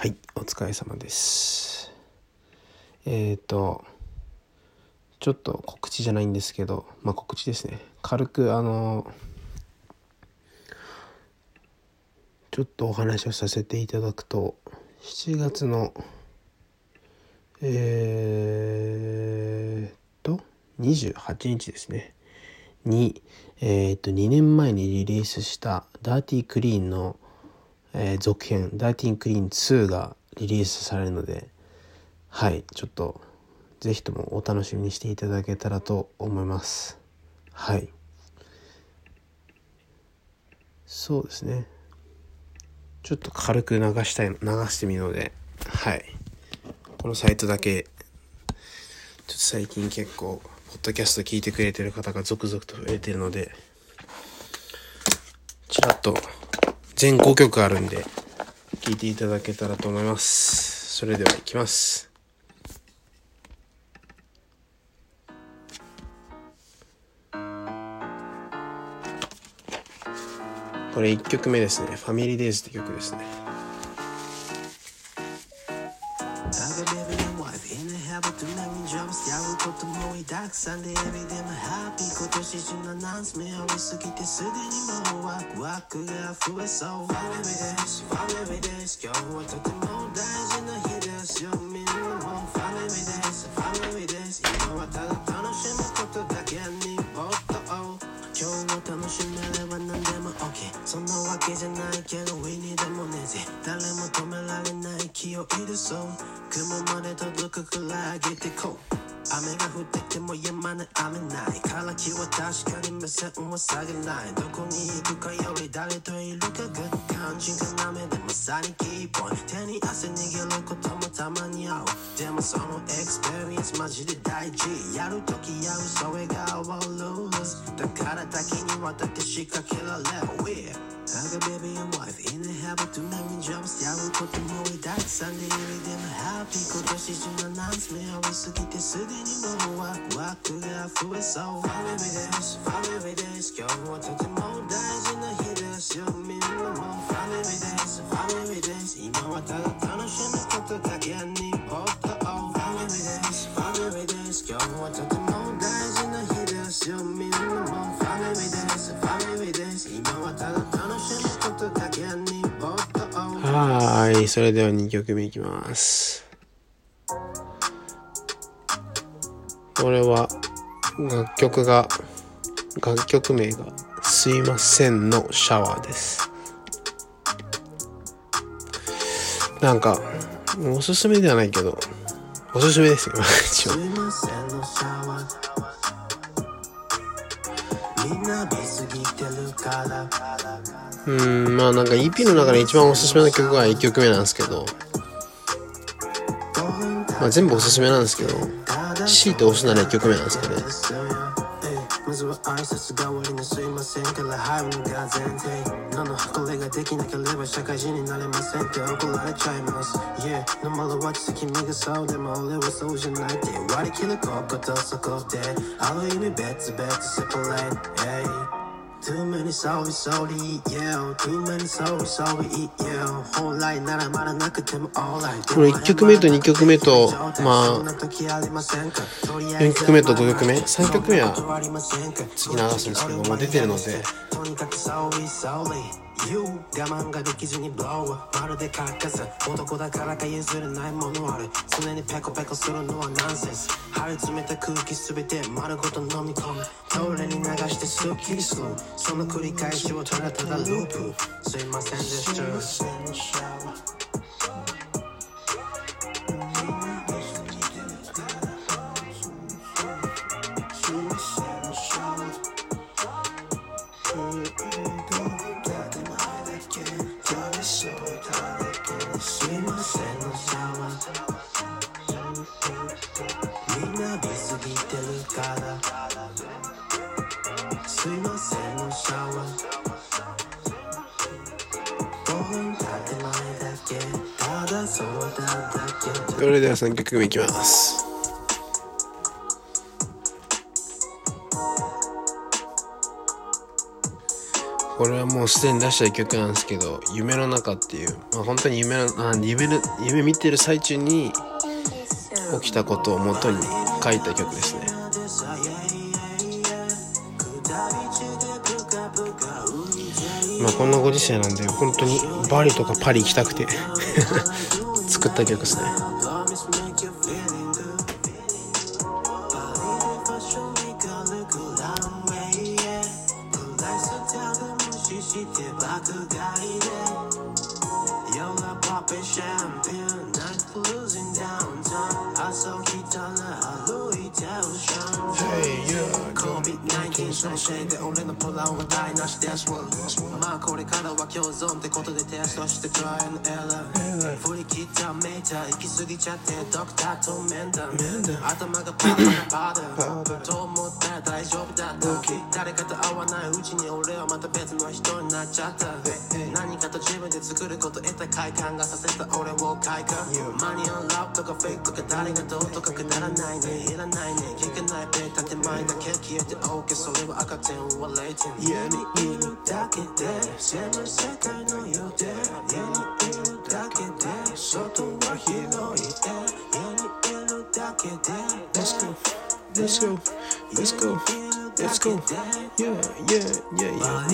はい、お疲れ様です。えっ、ー、と、ちょっと告知じゃないんですけど、まあ告知ですね。軽く、あの、ちょっとお話をさせていただくと、7月の、えーと、28日ですね。に、えっ、と、2年前にリリースしたダーティークリーンの、えー、続編「ダーティンクリーン2」がリリースされるのではいちょっと是非ともお楽しみにしていただけたらと思います。はい。そうですね。ちょっと軽く流したい流してみるので。はい。このサイトだけちょっと最近結構ポッドキャスト聞いてくれてる方が続々と増えてるのでちらっと全5曲あるんで、聴いていただけたらと思います。それでは行きます。これ1曲目ですね。ファミリーデイズって曲ですね。ジョブスやることもいたくさんでエビでもハッピー今年中のナンス目を見すぎてすでにもうワクワクが増えそうファミリーですファミリーです今日はとても大事な日ですよみんなもファミリーですファミリーです今はただ楽しむことだけに没頭今日も楽しめれば何そんなわけじゃないけど We need もねぜ誰も止められない気を入れそう。雲まで届くくらい上げてこう。雨が降ってても止まない雨ない。から気は確かに目線は下げない。どこに行くかより誰といるかが肝心要でまさにキーポイント手に汗握ることもたまに合う。でもそのエクスペリエンスマジで大事。やるときやるそれが our lose だから多岐にわたって仕掛けられる。We're I got baby and wife. In the habit to make jobs やることもりたくさんでいるでもハッピー今年中のナンス目を見すぎてすでにもうワクワクが増えそうファミリーですファミリーです今日はとても大事な日ですよみんなもファミリーですファミリーです今はただ楽しむことだけにもっとファミリーですファミリーです今日はとても大事な日ですよみんなもいそれでは2曲目いきます。これは楽曲が楽曲名が「すいません」のシャワーです。なんかおすすめではないけどおすすめですよ。一応みんな出過ぎてるから。うんまあなんか EP の中で一番おすすめの曲が1曲目なんですけど。まあ全部おすすめなんですけど強いて押すなら1曲目なんですかね。はいませんから入るのが前提何のこれができなければ社会人になれませんって怒られちゃいます。Yeah のまろわきさ君がそうでも俺はい Too many sorry sorry yeah Too many sorry sorry yeah 本来ならまだなくても alright これ1曲目と2曲目とまあ4曲目と5曲目3曲目は次流すんですけどもう出てるのでとにかく sorry sorry You 我慢ができずに blow まるでカッカス。男だからか譲れないものある。常にペコペコするのはナンセンス。張り詰めた空気すべて丸ごと飲み込む。トイレに流してスッキリする。その繰り返しをただただループ。すいませんでした。それでは3曲目いきます。これはもうすでに出した曲なんですけど「夢の中」っていう、まあ、本当に夢のあ夢の夢見てる最中に起きたことをもとに書いた曲ですね。まあこんなご時世なんで本当にバリとかパリ行きたくて 作った曲ですね。open champagne. 俺のプランは台無しですまあこれからは共存ってことでテストしてトライアンエラー振り切ったメーター行き過ぎちゃってドクターと面談頭がパーパーパーと思ったら大丈夫だった誰かと会わないうちに俺はまた別の人になっちゃった何かと自分で作ること得た快感がさせた俺を快感マニアンラップとかフェイクとか誰がどうとかくだらないねいらないね聞かないペー建前だけ消えて OK それは赤点は0点家にいるだけで狭い世界のようで家にいるだけで外は広いで家にいるだけで Let's go. Let's go. Let's go. Let's go. Yeah yeah yeah yeah.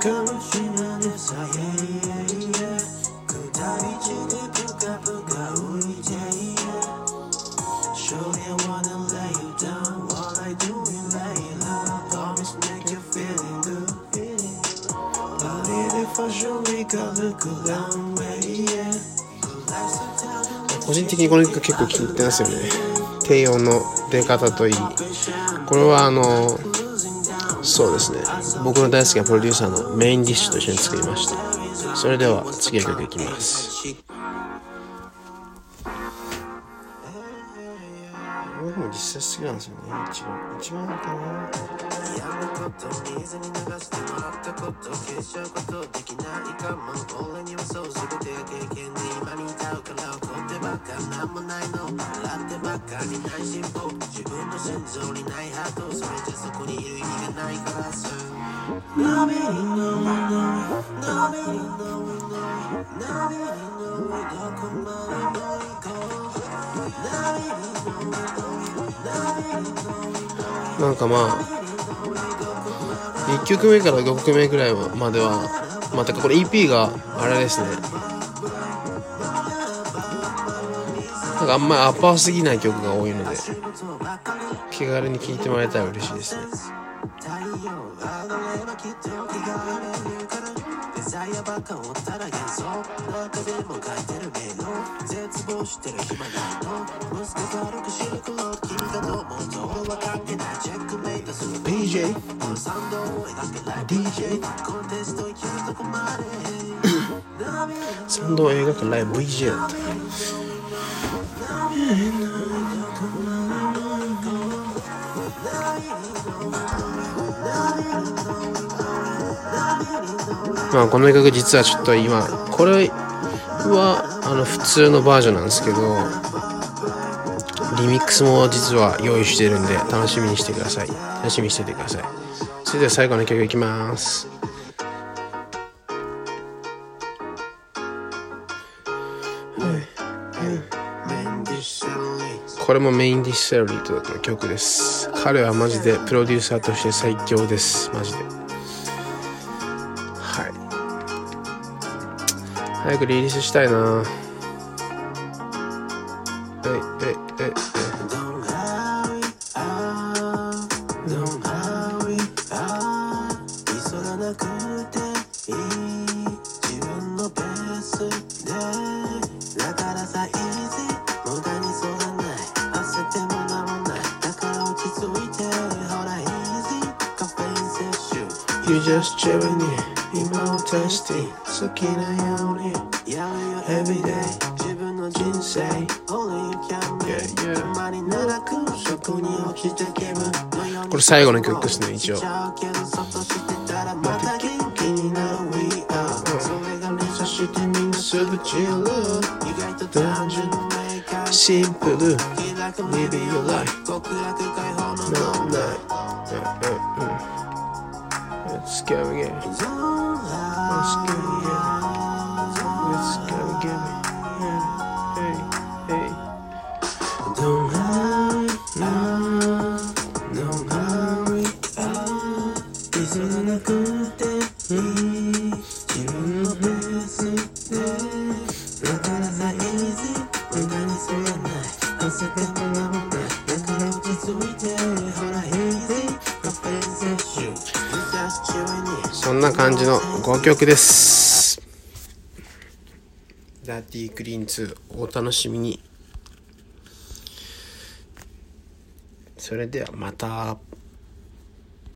かもしれない個人的にこの曲結構気に入ってますよね。低音の出方といい。これはあのそうですね。僕の大好きなプロデューサーのメインディッシュと一緒に作りました。それでは次の曲いきます。これでも実際好きなんですよね一番一番かなやること水に流してもらったこと消しちゃうことできないかも俺にはそう全てが経験で今に至るから怒ってばっかなんもないの笑ってばっかりない進歩自分の心臓にないハートそれじゃそこにいる意味がないからさ Nobody know, no, nobody know, no, nobody know, どこまでも行こう Nobody know, no なんかまあ1曲目から5曲目ぐらいまではまあてかこれ EP があれですね。なんかあんまりアッパーすぎない曲が多いので気軽に聴いてもらえたら嬉しいですね。サウンドを描けない DJ までサンドを描くライブ VJ だったまあこの曲実はちょっと今これはあの普通のバージョンなんですけどリミックスも実は用意してるんで楽しみにしてください。楽しみにしててください。それでは最後の曲いきます。これもメインディッシュセラリーとの曲です。彼はマジでプロデューサーとして最強です。マジで。はい。早くリリースしたいな。はいえええ。You just chilling here 今をテスティ好きなように。Everyday. 自分の人生。Only you can make yeah. たまになら空食に落ちて気分これ最後の曲ですね一応。ちゃうけどそっとしてたらまた元気になる We are それがねそしてみんなすぐチル。意外と単純。明快シンプル気楽 Live your life. 極楽解放の No night うんうんうん Let's go again Don't Let's get it, get it. Let's get it, get it. Hey, hey, hey. Don't hurry, no, don't hurry up. リズムなくていい自分のペースでだからさ easy 無駄にすらない汗かくなもないだから落ち着いてほら easy のペそんな感じの5曲です。ダーティークリーン2お楽しみに。それではまた。